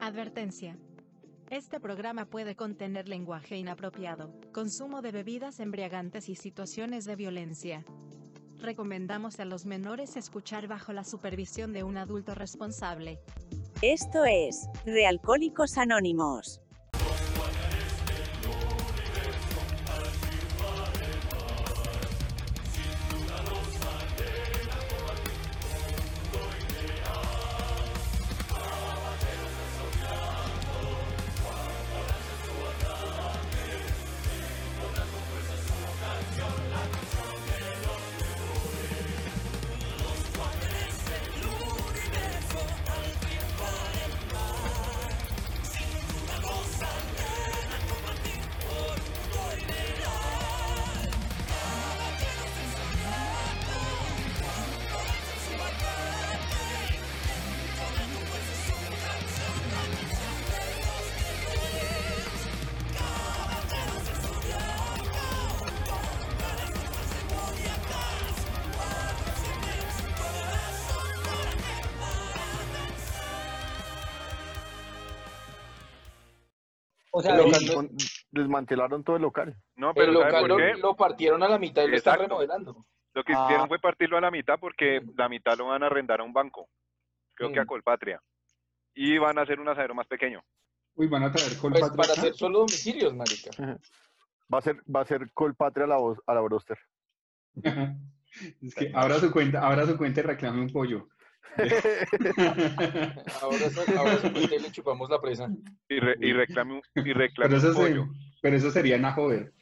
Advertencia. Este programa puede contener lenguaje inapropiado, consumo de bebidas embriagantes y situaciones de violencia. Recomendamos a los menores escuchar bajo la supervisión de un adulto responsable. Esto es Realcohólicos Anónimos. O sea, el, desmantelaron todo el local. No, el pero ¿sabe local por lo, qué? lo partieron a la mitad y lo están remodelando. Lo que Ah. hicieron fue partirlo a la mitad porque la mitad lo van a arrendar a un banco. Creo que a Mm. Colpatria. Y van a hacer un asadero más pequeño. Uy, van a traer Pues Colpatria para acá? hacer solo domicilios, marica. Va a ser, va a ser Colpatria a la, voz, a la broster. Es que abra su cuenta, abra su cuenta y reclame un pollo. Ahora, y le chupamos la presa. Y, re- y reclame un, y reclame Pero un eso, se- pollo. pero eso sería en joder.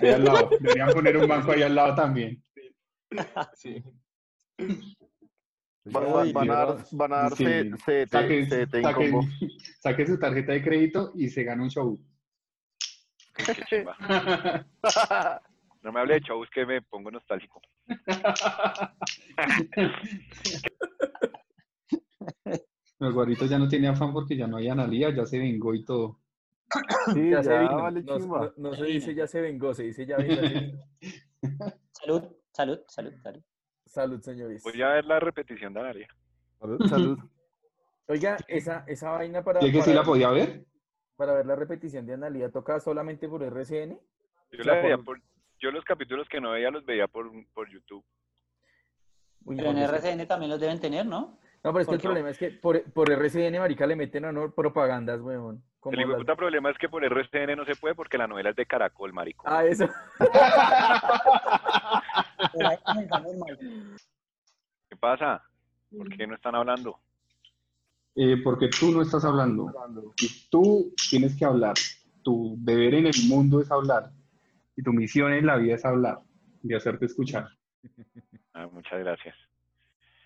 Ahí al lado. Deberían poner un banco ahí al lado también. Sí. Van, a dar, van a dar Sí. C- CT, Saque, CT en saque- combo. saque su tarjeta de crédito y se gana un show. Qué. No me hable de shows que me pongo nostálgico. El guarito ya no tiene afán porque ya no hay analía, ya se vengó y todo. Sí, Ya ya, se vino. vale No, chimba. no- no se dice ya se vengó, se dice ya vino. Salud, salud, salud, salud. Salud, señores. Voy a ver la repetición de Analia. Salud, salud. Oiga, esa, esa vaina para, ¿Y es que sí para, la podía ver? para ver la repetición de Analia, ¿toca solamente por RCN? Yo, la veía por- yo los capítulos que no veía los veía por, por YouTube. Uy, Pero en que- RCN también los deben tener, ¿no? No, pero es que el problema es que por, por RCN, marica, le meten a no propagandas, weón. El las- puta problema es que por RCN no se puede porque la novela es de Caracol, marico. Ah, eso. ¿Qué pasa? ¿Por qué no están hablando? Eh, porque tú no estás hablando. Y tú tienes que hablar. Tu deber en el mundo es hablar. Y tu misión en la vida es hablar y hacerte escuchar. Ah, muchas gracias.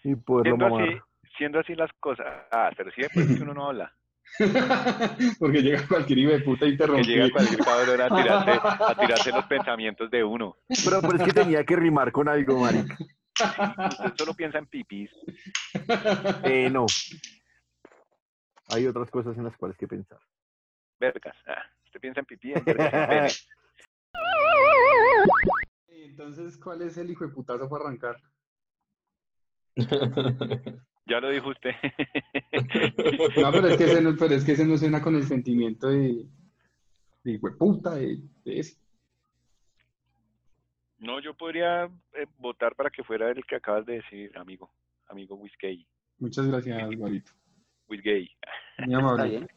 Y poderlo Siendo mamar. así, siendo así las cosas. Ah, pero sí después es que uno no habla. porque llega cualquier hijo de puta Que interrumpir. llega cualquier cabrón a tirarse, a tirarse los pensamientos de uno. Pero, pero es que tenía que rimar con algo, marica. Usted solo piensa en pipis. Eh, no. Hay otras cosas en las cuales que pensar. Vergas. Ah, usted piensa en pipí, en vergas, en. Entonces, ¿cuál es el hijo de putazo para arrancar? Ya lo dijo usted. No, pero es que ese no, pero es que ese no suena con el sentimiento de, de hijo de puta, de, de ese. No, yo podría eh, votar para que fuera el que acabas de decir, amigo. Amigo Whiskey. Muchas gracias, Guarito. Whiskey. Muy Está amable. bien.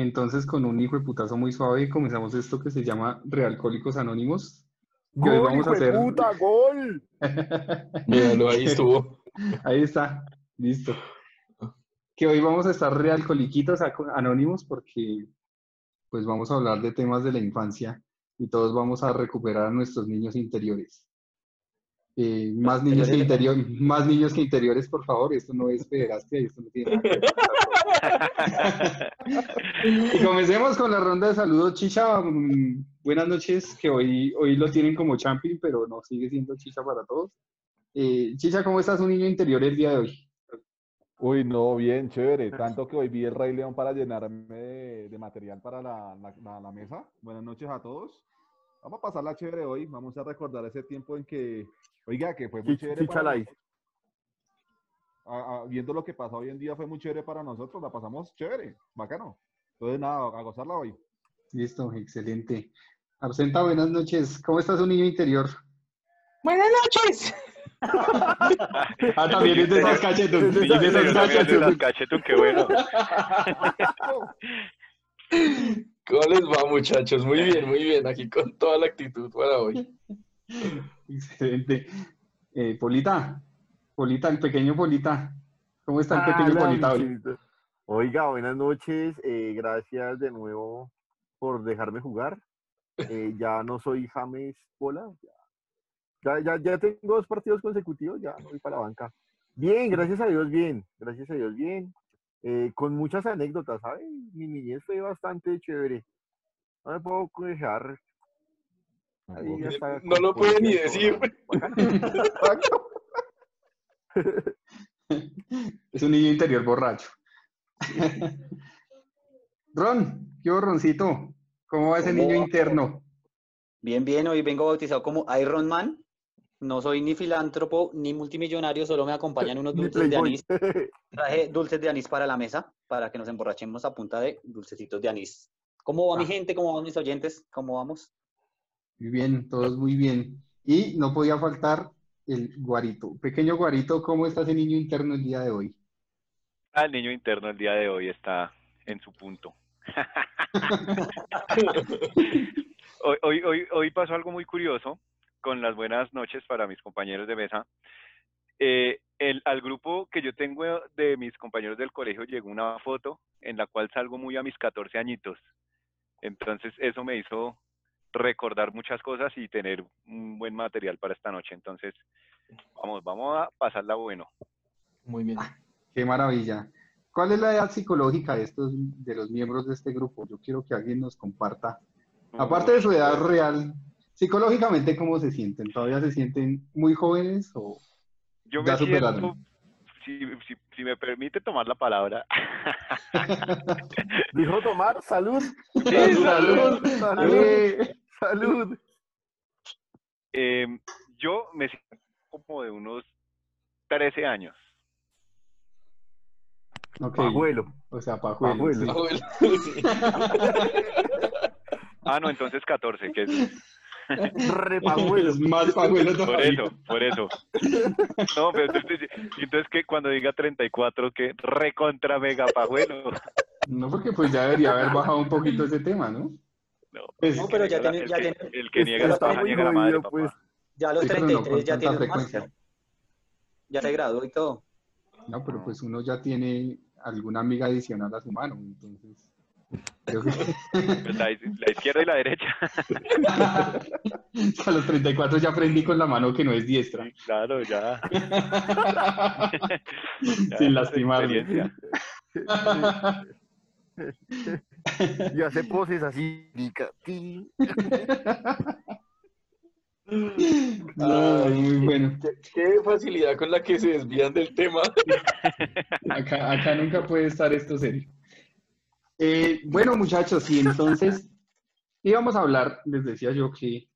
Entonces, con un hijo de putazo muy suave, comenzamos esto que se llama Realcólicos Anónimos. Que hoy ¡Gol, vamos a hacer. puta, gol! Míralo, ahí estuvo. Ahí está, listo. Que hoy vamos a estar realcoliquitos anónimos porque pues vamos a hablar de temas de la infancia y todos vamos a recuperar a nuestros niños interiores. Eh, más niños que interior, más niños que interiores, por favor. Esto no es pederastia y esto no tiene nada que ver Y comencemos con la ronda de saludos, Chicha. mm, Buenas noches, que hoy, hoy lo tienen como champion, pero no sigue siendo Chicha para todos. Eh, Chicha, ¿cómo estás, un niño interior el día de hoy? Uy, no, bien, chévere. Tanto que hoy vi el Rey León para llenarme de, de material para la, la- la- la mesa. Buenas noches a todos. Vamos a pasarla chévere hoy. Vamos a recordar ese tiempo en que, oiga, que fue muy chévere. Para a- a- viendo lo que pasa hoy en día fue muy chévere para nosotros, la pasamos chévere, bacano. Entonces, nada, a gozarla hoy. Listo, excelente. Absenta, buenas noches. ¿Cómo está su niño interior? Buenas noches. Ah, también es de esas cachetón. Es de también qué bueno. ¿Cómo les va, muchachos? Muy bien, muy bien. Aquí con toda la actitud para hoy. Excelente. Eh, Polita, Polita, el pequeño Polita. ¿Cómo está el pequeño Polita hoy? Oiga, buenas noches. eh, gracias de nuevo por dejarme jugar. Eh, ya no soy James Pola. Ya, ya, ya tengo dos partidos consecutivos, ya voy para la banca. Bien, gracias a Dios, bien. Gracias a Dios, bien. Eh, con muchas anécdotas, ¿sabes? Mi niñez fue bastante chévere. No me puedo quejar. Ahí ya está No lo puede ni decir. Es un niño interior borracho. Ron, ¿qué borroncito? ¿Cómo va ese ¿Cómo niño va? interno? Bien, bien, hoy vengo bautizado como Iron Man. No soy ni filántropo ni multimillonario, solo me acompañan unos dulces de anís. Traje dulces de anís para la mesa para que nos emborrachemos a punta de dulcecitos de anís. ¿Cómo va mi Ah. gente? ¿Cómo van mis oyentes? ¿Cómo vamos? Muy bien, todos muy bien. Y no podía faltar el guarito. Pequeño guarito, ¿cómo está ese niño interno el día de hoy? Ah, el niño interno el día de hoy está en su punto. hoy, hoy, hoy, hoy pasó algo muy curioso con las buenas noches para mis compañeros de mesa. Eh, el, al grupo que yo tengo de mis compañeros del colegio llegó una foto en la cual salgo muy a mis 14 añitos. Entonces eso me hizo recordar muchas cosas y tener un buen material para esta noche. Entonces, vamos, vamos a pasarla bueno. Muy bien. Qué maravilla. ¿Cuál es la edad psicológica de estos, de los miembros de este grupo? Yo quiero que alguien nos comparta. Aparte de su edad real, psicológicamente, ¿cómo se sienten? ¿Todavía se sienten muy jóvenes o Yo ya me superaron? siento, si, si, si me permite tomar la palabra, Dijo Tomar, salud. Sí, salud, salud. Ale. Salud. eh, yo me siento como de unos 13 años. Ok, Pajuelo. O sea, pajuelo. Pajuelo. sí. Abuelo, sí. Ah, no, entonces 14, que es Repajuelo. Es más pajuelo por eso, por eso. No, pero entonces, entonces que cuando diga 34, que recontra mega pajuelo. No, porque pues ya debería haber bajado un poquito ese tema, ¿no? No, Pues, No, pero ya tiene- el ya que- tiene- El que niega la Está paja muy niega la madre, papá. pues. Ya a los Sí, pero no 33 ya tiene frecuencia. Ya se graduó y todo. No, pero pues uno ya tiene alguna amiga adicional a su mano, entonces. creo que- Pues la, la izquierda y la derecha. a los 34 ya aprendí con la mano que no es diestra. Sí, claro, ya. Sin lastimarme. Y hace poses así. ti. Ay, muy bueno. Qué, qué facilidad con la que se desvían del tema. Acá, acá nunca puede estar esto serio. Eh, bueno, muchachos, y entonces íbamos a hablar, les decía yo que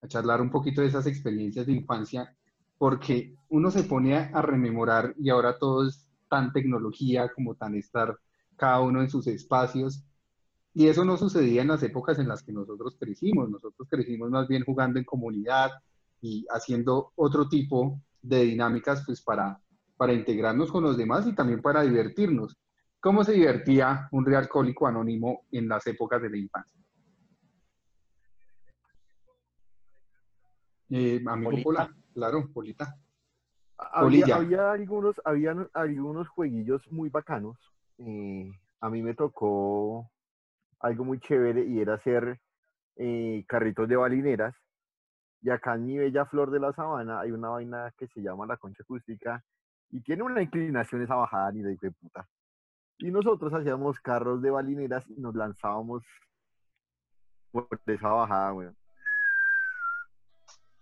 a charlar un poquito de esas experiencias de infancia, porque uno se pone a, a rememorar y ahora todo es tan tecnología como tan estar cada uno en sus espacios. Y eso no sucedía en las épocas en las que nosotros crecimos. Nosotros crecimos más bien jugando en comunidad y haciendo otro tipo de dinámicas pues para, para integrarnos con los demás y también para divertirnos. ¿Cómo se divertía un realcohólico anónimo en las épocas de la infancia? Eh, amigo Polita. Pola, claro, Polita. Había, había algunos, habían algunos jueguillos muy bacanos. eh, a mí me tocó algo muy chévere y era hacer eh, carritos de balineras. Y acá en mi bella flor de la sabana hay una vaina que se llama la concha acústica y tiene una inclinación esa bajada ni de puta. Y nosotros hacíamos carros de balineras y nos lanzábamos por esa bajada, weón.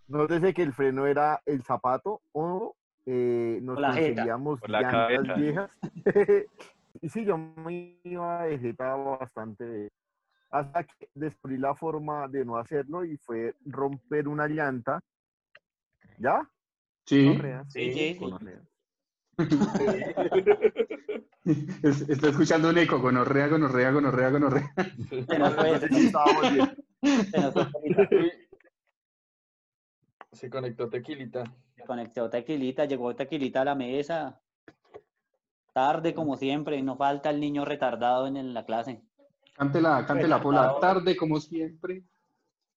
Nótese que el freno era el zapato o eh, nos conseguíamos llantas cabeza. viejas. y sí, yo me iba de jeta bastante hasta que descubrí la forma de no hacerlo y fue romper una llanta. ¿Ya? Sí. Sí, sí, sí. Está escuchando un eco, gonorrea, gonorrea, gonorrea, gonorrea. Nos fue, nos fue. Se conectó Tequilita. Se conectó Tequilita, llegó Tequilita a la mesa. Tarde como siempre, no falta el niño retardado en, en la clase. Cántela, cántela por la tarde, como siempre.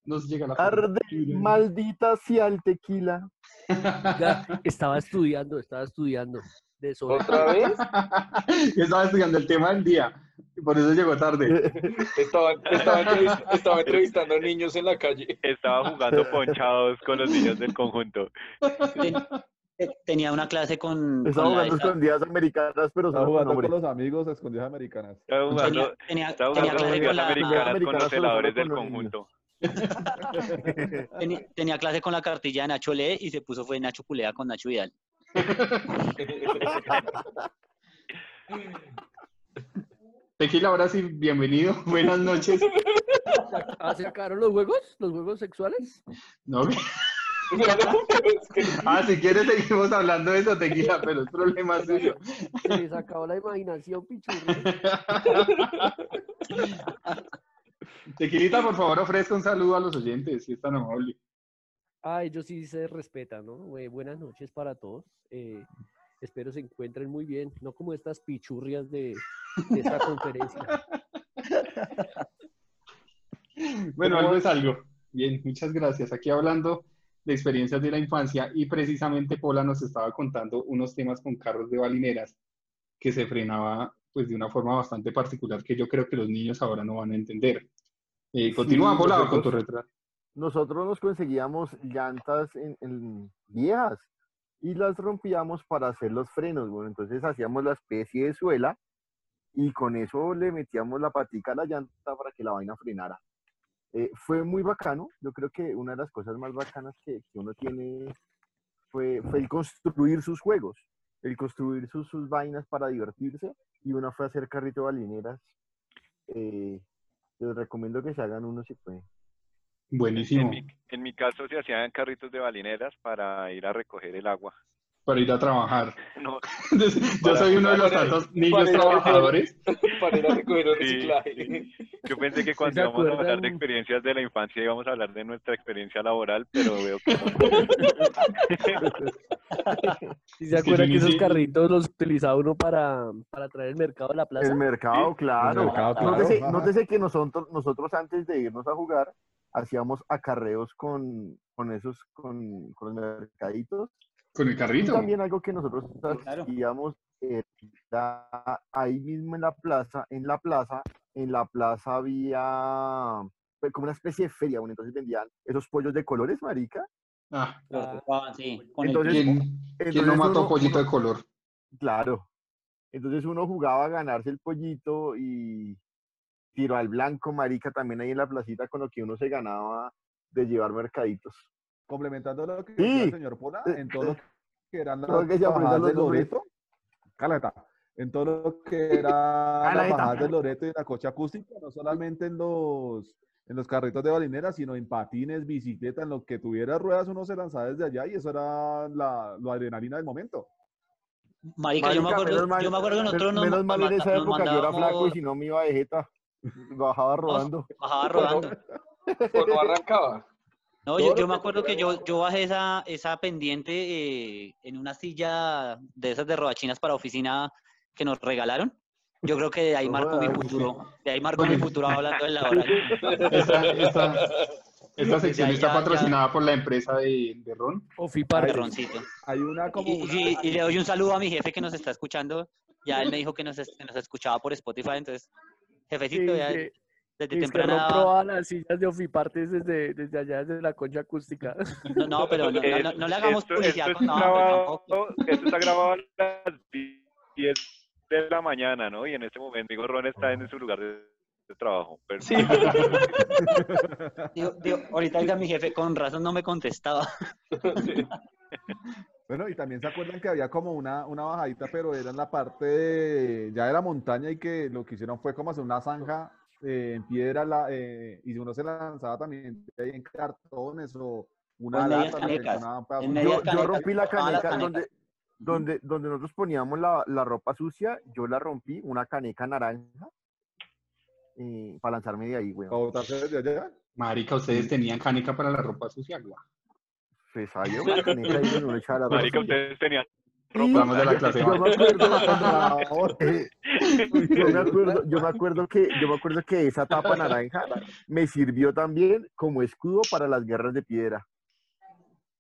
Nos llega la Tarde, maldita sea el tequila. Ya, estaba estudiando, estaba estudiando. De eso. ¿Otra vez? Estaba estudiando el tema del día. y Por eso llegó tarde. Estaba, estaba entrevist- estaba entrevistando niños en la calle. Estaba jugando ponchados con los niños del conjunto. Te- tenía una clase con, Estaba con jugando escondidas americanas, pero Estaba jugando con los amigos a escondidas americanas. Estaba jugando, tenía, tenía, estaba tenía jugando clase con ligas la, americanas con los celadores del conjunto. tenía, tenía clase con la cartilla de Nacho Lee y se puso fue Nacho Culea con Nacho Vidal. Tequila, ahora sí, bienvenido. Buenas noches. ¿Acercaron los juegos? ¿Los juegos sexuales? No, Ah, si quieres seguimos hablando de eso, Tequila, pero es problema suyo. Se les acabó la imaginación, pichurri. Tequilita, por favor, ofrezca un saludo a los oyentes, si es tan amable. Ah, ellos sí se respetan, ¿no? Eh, buenas noches para todos. Eh, espero se encuentren muy bien, no como estas pichurrias de, de esta conferencia. Bueno, algo es algo. Bien, muchas gracias. Aquí hablando de experiencias de la infancia y precisamente Pola nos estaba contando unos temas con carros de balineras que se frenaba pues de una forma bastante particular que yo creo que los niños ahora no van a entender. Eh, continúa, Pola, con tu nosotros- retrato. nosotros nos conseguíamos llantas en, en viejas y las rompíamos para hacer los frenos. Bueno, entonces hacíamos la especie de suela y con eso le metíamos la patica a la llanta para que la vaina frenara. Eh, fue muy bacano. Yo creo que una de las cosas más bacanas que, que uno tiene fue, fue el construir sus juegos, el construir sus, sus vainas para divertirse y una fue hacer carrito de balineras. Eh, les recomiendo que se hagan uno si pueden. En Buenísimo. mi, en mi caso se hacían carritos de balineras para ir a recoger el agua. Para ir a trabajar. No, Yo soy uno de los tantos niños ir trabajadores. Para ir a recoger el Sí, reciclaje. Yo pensé que cuando íbamos a hablar de experiencias de la infancia íbamos a hablar de nuestra experiencia laboral, pero veo que no. ¿Y se acuerdan que esos carritos los utilizaba uno para, para traer el mercado a la plaza? El mercado, claro. El mercado, claro. Nótese, nótese que nosotros, nosotros antes de irnos a jugar hacíamos acarreos con, con esos, con, con los mercaditos. Con el Y carrito. también algo que nosotros Claro. hacíamos era ahí mismo en la plaza, en la plaza, en la plaza había pues, como una especie de feria, bueno, entonces vendían esos pollos de colores, marica. Ah, Los Ah, sí, con Entonces. ¿quién, quién no entonces mató uno- pollito uno- de color? Claro. Entonces uno jugaba a ganarse el pollito y tiro al blanco, marica, también ahí en la placita con lo que uno se ganaba de llevar mercaditos. Complementando lo que Sí. decía el señor Pola, Eh, en todo lo eh, que eran las que bajadas de. Loreto, Caleta, en todo lo que era las bajadas de Loreto y la coche acústica, no solamente en los, en los carritos de balinera, sino en patines, bicicleta, en lo que tuviera ruedas, uno se lanzaba desde allá y eso era la, la adrenalina del momento. Marica, yo me acuerdo, menos mal, yo me acuerdo que nosotros nos, menos mal en esa época yo era flaco y si no me iba de jeta. Bajaba rodando. bajaba rodando. O no arrancaba. No, yo, yo me acuerdo que yo, yo bajé esa, esa pendiente eh, en una silla de esas de rodachinas para oficina que nos regalaron. Yo creo que de ahí No marcó mi futuro. De ahí marcó mi futuro hablando en la hora. Esta, esta, esta sección Ya, está ya, patrocinada por la empresa de, de Ron. Ofiparte. Perroncito. Hay una como Y, una- y- y le doy un saludo a mi jefe que nos está escuchando. Ya él me dijo que nos, que nos escuchaba por Spotify, entonces, jefecito, ya que, desde que temprana no probaba las sillas de Ofipartes desde, desde allá, desde la concha acústica. No, no, pero no, no- no- no le hagamos Esto- publicidad esto con está no, pero grabado, esto está grabado a las 10 de la mañana, ¿no? Y en este momento, digo, Ron está en su lugar de, trabajo. Pero, Sí. Digo, digo, ahorita oiga mi jefe, con razón no me contestaba. Bueno, y también se acuerdan que había como una, una bajadita, pero era en la parte de- ya de la montaña y que lo que hicieron fue como hacer una zanja eh, en piedra la, eh, y uno se lanzaba también ahí en cartones o una en lata, canecas, en Yo- Yo, rompí la caneca donde, donde, donde nosotros poníamos la, la ropa sucia, yo la rompí, una caneca naranja, eh, para lanzarme de ahí, weón. ¿Para botarse desde allá? Marica, ustedes tenían caneca para la ropa sucia, guau. Pues había una caneca ahí echaba la ropa Marica, sucia. ustedes tenían De la clase yo me acuerdo, yo me acuerdo, yo me acuerdo que, yo me acuerdo que esa tapa naranja me sirvió también como escudo para las guerras de piedra.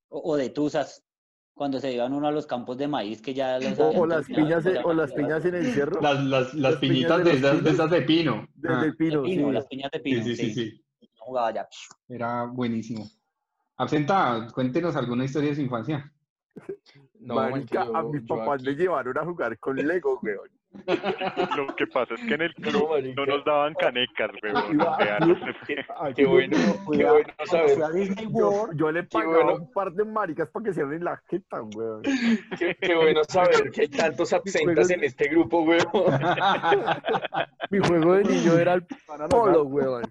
O, o de tuzas, cuando se iban uno a los campos de maíz que ya los O, las piñas, en- o las piñas en el cerro. Las, las, las Las piñas piñitas de de esas, de esas de pino. Desde Ah, pino, de pino, sí. las piñas de sí, pino, sí, sí, sí. sí. No jugaba ya. Era buenísimo. Absenta, cuéntenos alguna historia de su infancia. No, Marica, marica, a mis papás me aquí- llevaron a jugar con Lego, weón. Lo que pasa es que en el No, club no nos daban canecas, weón. Qué bueno, qué bueno saber. Yo, World, yo le pagaba bueno. un par de maricas para que se en la jeta, weón. Qué, qué bueno saber que hay tantos absentas en este grupo, weón. Mi juego de niño era el polo, weón.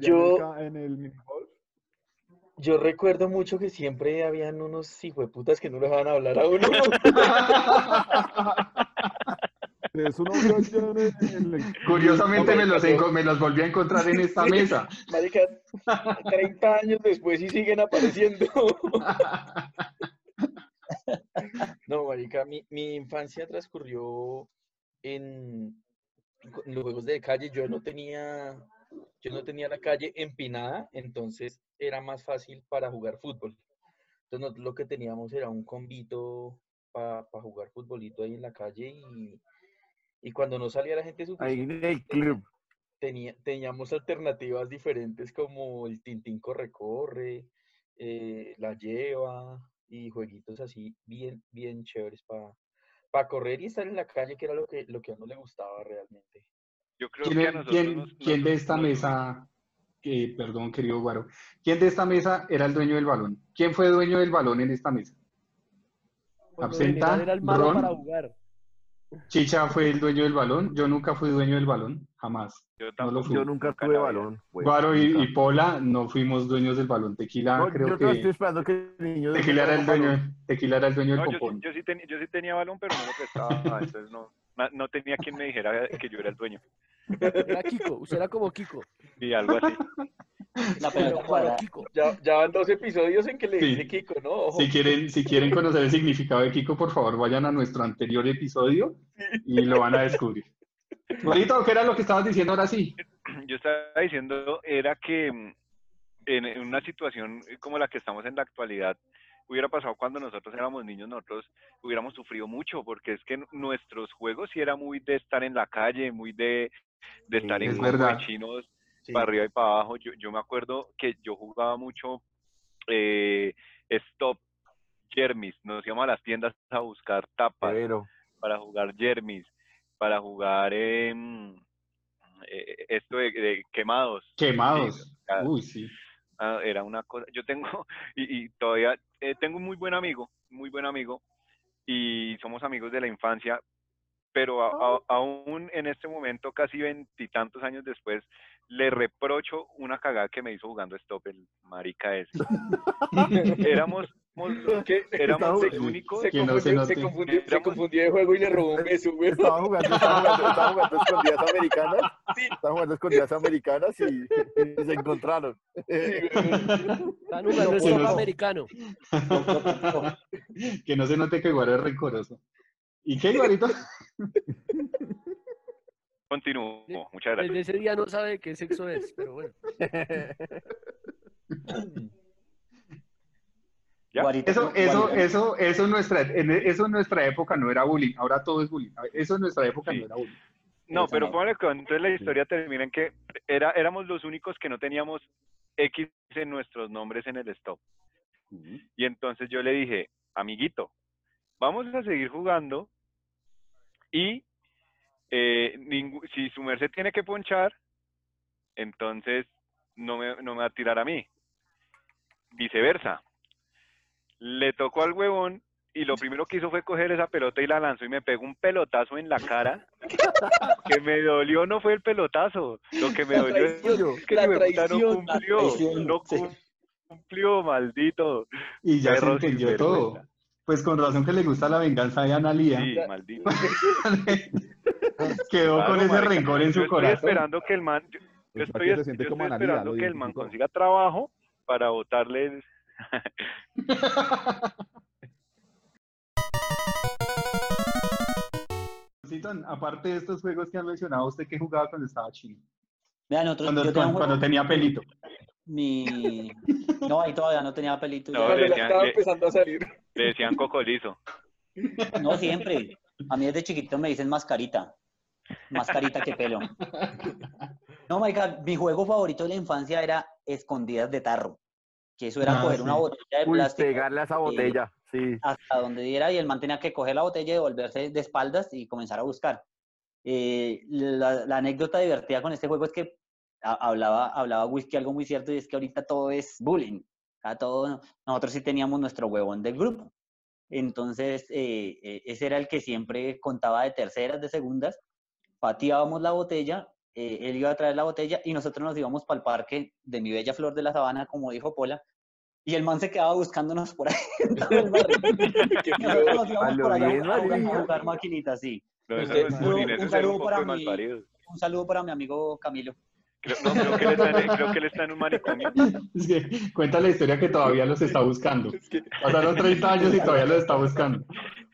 Yo- en el ca- en el minigolf. Yo recuerdo mucho que siempre habían unos hijueputas que no le dejaban hablar a uno. Es Curiosamente me los, me volví a encontrar en esta mesa. Marica, 30 años después y siguen apareciendo. No, marica, mi, mi infancia transcurrió en, en los juegos de calle. Yo no tenía, yo no tenía la calle empinada, entonces era más fácil para jugar fútbol. Entonces nosotros lo que teníamos era un convito para jugar futbolito ahí en la calle y, y cuando no salía la gente Ahí en el club. tenía, teníamos alternativas diferentes como el Tintín Corre Corre, eh, La Lleva y jueguitos así bien, bien chéveres para correr y estar en la calle, que era lo que, lo que a uno le gustaba realmente. Yo creo ¿Quién, que a es- nosotros quién- nos- quién nos- de esta nos- mesa, perdón, querido Guaro, quién de esta mesa era el dueño del balón? ¿Quién fue dueño del balón en esta mesa? Absenta, era el malo Ron. para jugar. Chicha fue el dueño del balón. Yo nunca fui dueño del balón, jamás. Yo No lo tampoco. fui. Yo nunca tuve balón. weón, Guaro y, y Pola no fuimos dueños del balón. Tequila No, creo yo todavía estoy que esperando que el niño de Tequila era el dueño, Tequila era el dueño del yo, yo, sí tenía, yo sí tenía balón, pero no lo prestaba, entonces no, no tenía quien me dijera que yo era el dueño. Era Kiko, usted era como Kiko. Y algo así. La pelota para cuadrada. Kiko. Ya, ya van dos episodios en que le Sí. dice Kiko, ¿no? Ojo. Si quieren, si quieren conocer el significado de Kiko, por favor, vayan a nuestro anterior episodio y lo van a descubrir. ¿qué era lo que estabas diciendo ahora sí? Yo estaba diciendo era que mm, en una situación como la que estamos en la actualidad, hubiera pasado cuando nosotros éramos niños, nosotros hubiéramos sufrido mucho, porque es que nuestros juegos sí era muy de estar en la calle, muy de, de estar Sí, en es chinos Sí. para arriba y para abajo. Yo, yo me acuerdo que yo jugaba mucho eh, Stop Jermis, nos íbamos a las tiendas a buscar tapas Pero, para jugar Jermis, para jugar eh, esto de, de quemados. Quemados. Uy, sí. Ah, era una cosa, yo tengo, y, y todavía eh, tengo un muy buen amigo, muy buen amigo, y somos amigos de la infancia, pero a- a- aún en este momento, casi veintitantos años después, le reprocho una cagada que me hizo jugando Stop, el marica ese. éramos, éramos- ¿Qué? éramos los únicos, Se Que no se confundió, se note. confundió, se Éramos- confundió de juego y le robó un beso, güey. estaba jugando, estaba jugando, estaba jugando escondidas americanas. Estaba jugando escondidas americanas y, y se encontraron. Están jugando stop nos- americano. Que no se note que Guaro es rencoroso. ¿Y qué, Guarito? continúo, muchas gracias. Desde ese día no sabe qué sexo es, pero bueno. Eso, no, eso, eso, eso en nuestra, en, eso en nuestra época no era bullying, ahora todo es bullying. Eso en nuestra época Sí. no era bullying. No, pero póngale que entonces la historia termina en que era, éramos los únicos que no teníamos X en nuestros nombres en el stop. Y entonces yo le dije, amiguito, vamos a seguir jugando y eh, si su merced tiene que ponchar, entonces no me, no me va a tirar a mí. Viceversa. Le tocó al huevón y lo primero que hizo fue coger esa pelota y la lanzó y me pegó un pelotazo en la cara. que me dolió no fue el pelotazo, lo que me La dolió traición, es que la mi no cumplió, traición, no sí. cumplió, maldito. Y ya se entendió todo. Pues con razón que le gusta la venganza de Analia. Sí, maldito. Quedó con ese marica, rencor en su estoy corazón. esperando que el man, yo, yo estoy, ¿para qué se es- siente yo como estoy Analía? esperando que el man consiga trabajo para votarle. Aparte de estos juegos que han mencionado, ¿usted qué jugaba cuando estaba chino? Vean, nosotros, Cuando, yo tenía cuando pelito. mi... No, ahí todavía no tenía pelito. No, le decían- estaba le- empezando a salir. Le decían cocolizo. No, siempre. A mí desde chiquito me dicen mascarita. Mascarita que pelo. No, marica, mi juego favorito de la infancia era escondidas de tarro. Que eso era Ah, coger una sí. botella de Uy, plástico pegarle a esa botella, sí. hasta donde diera y el man tenía que coger la botella y volverse de espaldas y comenzar a buscar. Eh, la, la anécdota divertida con este juego es que ha- hablaba, hablaba Whisky algo muy cierto y es que ahorita todo es bullying. A todo, nosotros sí teníamos nuestro huevón del grupo. Entonces, eh, eh, ese era el que siempre contaba de terceras, de segundas. Pateábamos la botella, eh, él iba a traer la botella y nosotros nos íbamos para el parque de mi bella flor de la sabana, como dijo Pola, y el man se quedaba buscándonos por ahí nosotros nos íbamos por allá bien, a jugar, a marica. jugar maquinitas, sí. No, eso Usted- no es un- saludo un para mi- malparido. Un saludo para mi amigo Camilo. Creo, no, creo que, él está, en- creo que él está en un manicomio. Es que cuenta la historia que todavía los está buscando. Es que Pasaron 30 años y todavía los está buscando.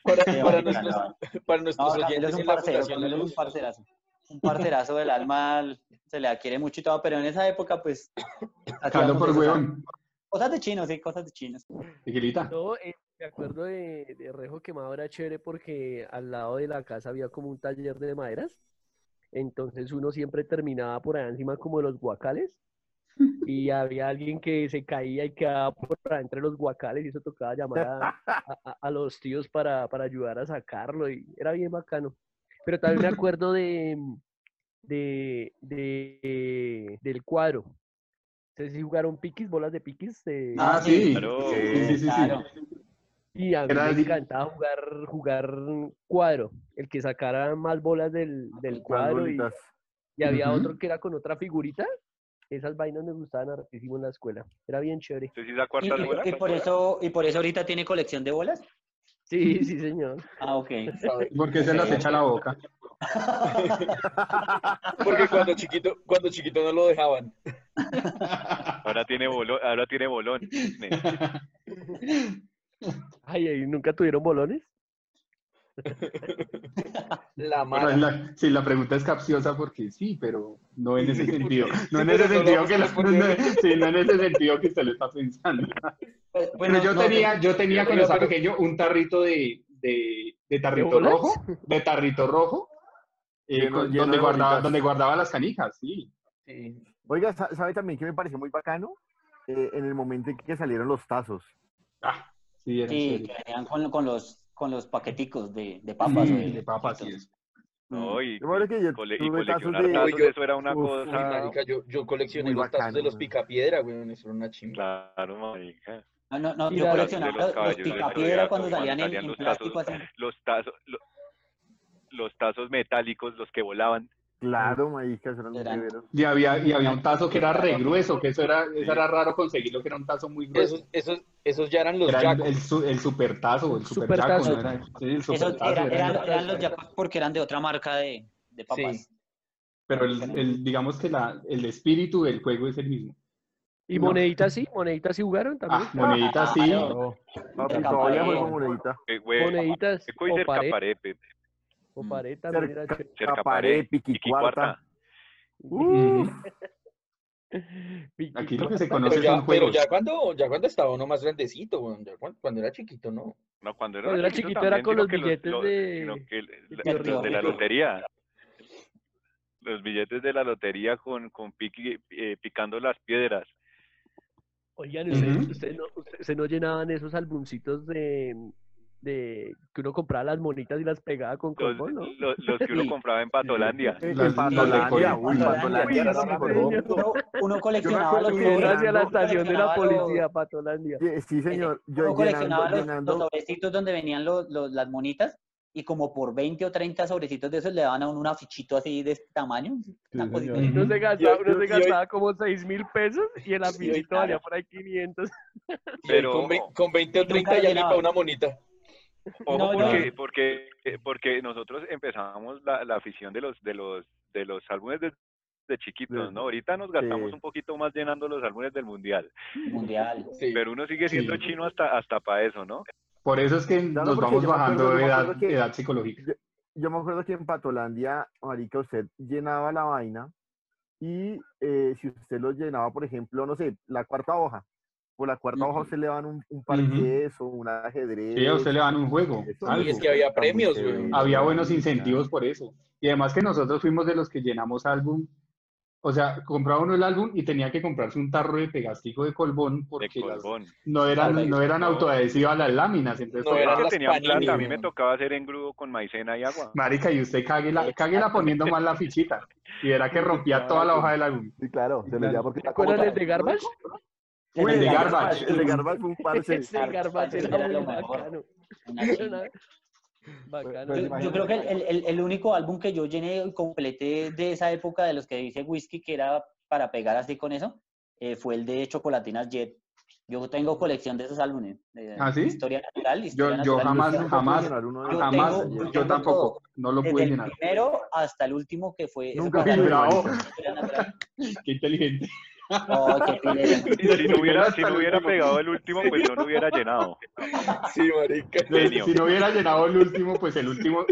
para, para nuestros, para nuestros es un parcero, La es un parcerazo. Un parcerazo del alma, se le adquiere mucho y todo, pero en esa época, pues... Caldo hacíamos por huevón. Cosas de chinos, sí, cosas de chinos. Miguelita. No, eh, me acuerdo de, de Rejo Quemado era chévere porque al lado de la casa había como un taller de maderas. Entonces uno siempre terminaba por allá encima como de los guacales. Y había alguien que se caía y quedaba por allá entre los guacales y eso tocaba llamar a, a- a- a los tíos para, para ayudar a sacarlo y era bien bacano. Pero también me acuerdo de, de, de- del cuadro. No sé si jugaron piquis, bolas de piquis. de- Ah, sí. Claro. Sí, sí, sí, sí. Claro. y a mí Era me encantaba jugar, jugar cuadro, el que sacara más bolas del, del Las cuadro y, bolitas. y había otro que era con otra figurita. Esas vainas me gustaban hartísimo en la escuela. Era bien chévere. ¿Usted sí sacó Y, y- bolas? y por eso, ¿Y por eso ahorita tiene colección de bolas? Sí, sí, señor. Ah, ok. Porque se las echa a la boca. Porque cuando chiquito, cuando chiquito no lo dejaban. Ahora tiene bolón. Ahora tiene bolón. Ay, ay, ¿nunca tuvieron bolones? La Bueno, mala. la- sí, la pregunta es capciosa porque sí, pero no en ese sentido. No en pero ese sentido que a la, responder. no, sí, no en ese sentido que usted lo está pensando. Pues, Pero no- yo no, tenía, yo tenía Pero- cuando estaba pero- pequeño un tarrito de, de, de tarrito bolas? rojo, de tarrito rojo, eh, Lleno- con- lleno donde de guardaba, donde guardaba las canijas, sí. Sí. Oiga, sa- ¿sabe también que me pareció muy bacano? Eh, en el momento en que salieron los tazos. Ah, sí, era Sí, que venían con, con los, con los paqueticos de, de papas. o Sí, de papas eso. No, y, que yo cole- coleccionar de... tazos, yo- eso era una Uf, Uy, cosa. marica, yo, yo coleccioné los tazos de los picapiedra, güey. Eso era una chimba. Claro, marica. No, no, no, yo coleccionaba los picapiedra cuando salían en, los plástico tazos. así. Los tazos, lo- los tazos metálicos, los que volaban. Claro, marica, esos eran muy severos. Y había, y había un tazo que era re grueso, que eso era, eso era raro conseguirlo, que era un tazo muy grueso. Esos, esos, esos ya eran los Era el, yacos. el, su- el super tazo el super, Super yaco, tazo. ¿no era? Sí, el super Esos tazo eran, era- eran, eran los yacos porque eran de otra marca de, de papas. Sí. Pero el, el- digamos que la, el espíritu del juego es el mismo. ¿Y No. moneditas sí? ¿Moneditas sí jugaron también? Ah, moneditas sí. Papi, Cerca todavía juego monedita. Eh, Moneditas Eco y o cerca o Mm. pared también era Cerca, chévere. cerca. Ujú. Piqui Aquí lo que se conoce Pero ya, son pero ya cuando, ya cuando estaba uno más grandecito. Ya cuando, cuando era chiquito, ¿no? No, cuando era, Cuando era chiquito era con los billetes los- de- que los de la lotería. Los billetes de la lotería con, con piqui- eh, picando las piedras. Oigan, ¿ustedes, Ujú. ustedes no, no llenaban esos álbumcitos de, de que uno compraba las monitas y las pegaba con Los, colbón, ¿no? los, los que uno compraba en Patolandia. En, Patolandia, uy, Patolandia. Uno, uno coleccionaba los Uno hacia la estación de la policía, Patolandia. Sí, señor. Yo uno coleccionaba los, sobrecitos donde venían los, las monitas y como por 20 o 30 sobrecitos de esos le daban a uno un afichito así de este tamaño. Una Sí. Uno se gastaba, uno se gastaba como 6 mil pesos y el afichito valía por ahí 500. Y hoy Pero con, con 20 o Nunca 30 ya le para una monita. Ojo No, porque, no. porque, porque nosotros empezamos la, la afición de los, de los, de los álbumes de, de chiquitos, ¿no? Ahorita nos gastamos Sí. un poquito más llenando los álbumes del mundial, Mundial. Sí. pero uno sigue siendo Sí. chino hasta, hasta para eso, ¿no? Por eso es que nos porque vamos bajando acuerdo- de yo me edad, acuerdo que- edad psicológica. Yo, yo me acuerdo que en Patolandia, marica, usted llenaba la vaina y eh, si usted lo llenaba, por ejemplo, no sé, la cuarta hoja, por la cuarta hoja Ujú. usted le dan un, un parqués o un ajedrez. Sí, a usted le dan un juego, Eso, algo. Y es que había premios, güey. Había buenos incentivos por eso. Y además que nosotros fuimos de los que llenamos álbum. O sea, compraba uno el álbum y tenía que comprarse un tarro de pegastico de colbón De porque las- colbón. no eran, Claro, no eran autoadhesivas las láminas. Entonces, No eran que las tenían plata, a mí me tocaba hacer engrudo con maicena y agua. Marica, y usted cáguela, cáguela poniendo mal la fichita. Y era que rompía toda la hoja del álbum. Sí, claro, se le da porque ¿Te acuerdas del de Garbage? Uy, el de Garbage. El de Garbage fue un parce. Ese Garbage Era muy mejor. bacano. Una- Bacano. Pues, Yo, yo creo que el, el- el único álbum que yo llené y completé de esa época de los que dice Whisky, que era para pegar así con eso, eh, fue el de Chocolatinas Jet. Yo tengo colección de esos álbumes. de ¿Ah, sí? Historia natural. Yo, Historia yo natural. jamás, jamás, llenar uno de Yo jamás, tengo- yo yo tampoco, no lo Desde pude el llenar. primero hasta el último que fue. Nunca la Bravo. Qué inteligente. Oh, qué. Si no hubiera, si no pegado el último, pues no lo hubiera llenado. Sí, marica. Genio. Si no hubiera llenado el último, pues el último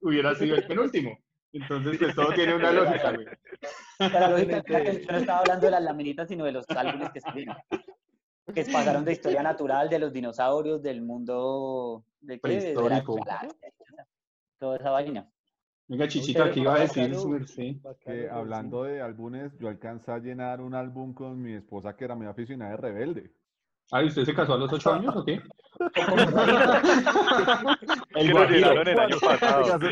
hubiera sido el penúltimo. Entonces, pues todo tiene una lógica, güey. La lógica yo no estaba hablando de las laminitas, sino de los álbumes que. Que pasaron de historia natural, de los dinosaurios, del mundo de qué? De la Prehistórico. toda esa vaina. Venga, Chichito, ¿qué iba a decir Que hablando de álbumes, yo alcancé a llenar un álbum con mi esposa que era muy aficionada de Rebelde. Ay, ¿usted se casó a los ocho años o qué? Que El lo guajiro. llenaron el año pasado. Se casó-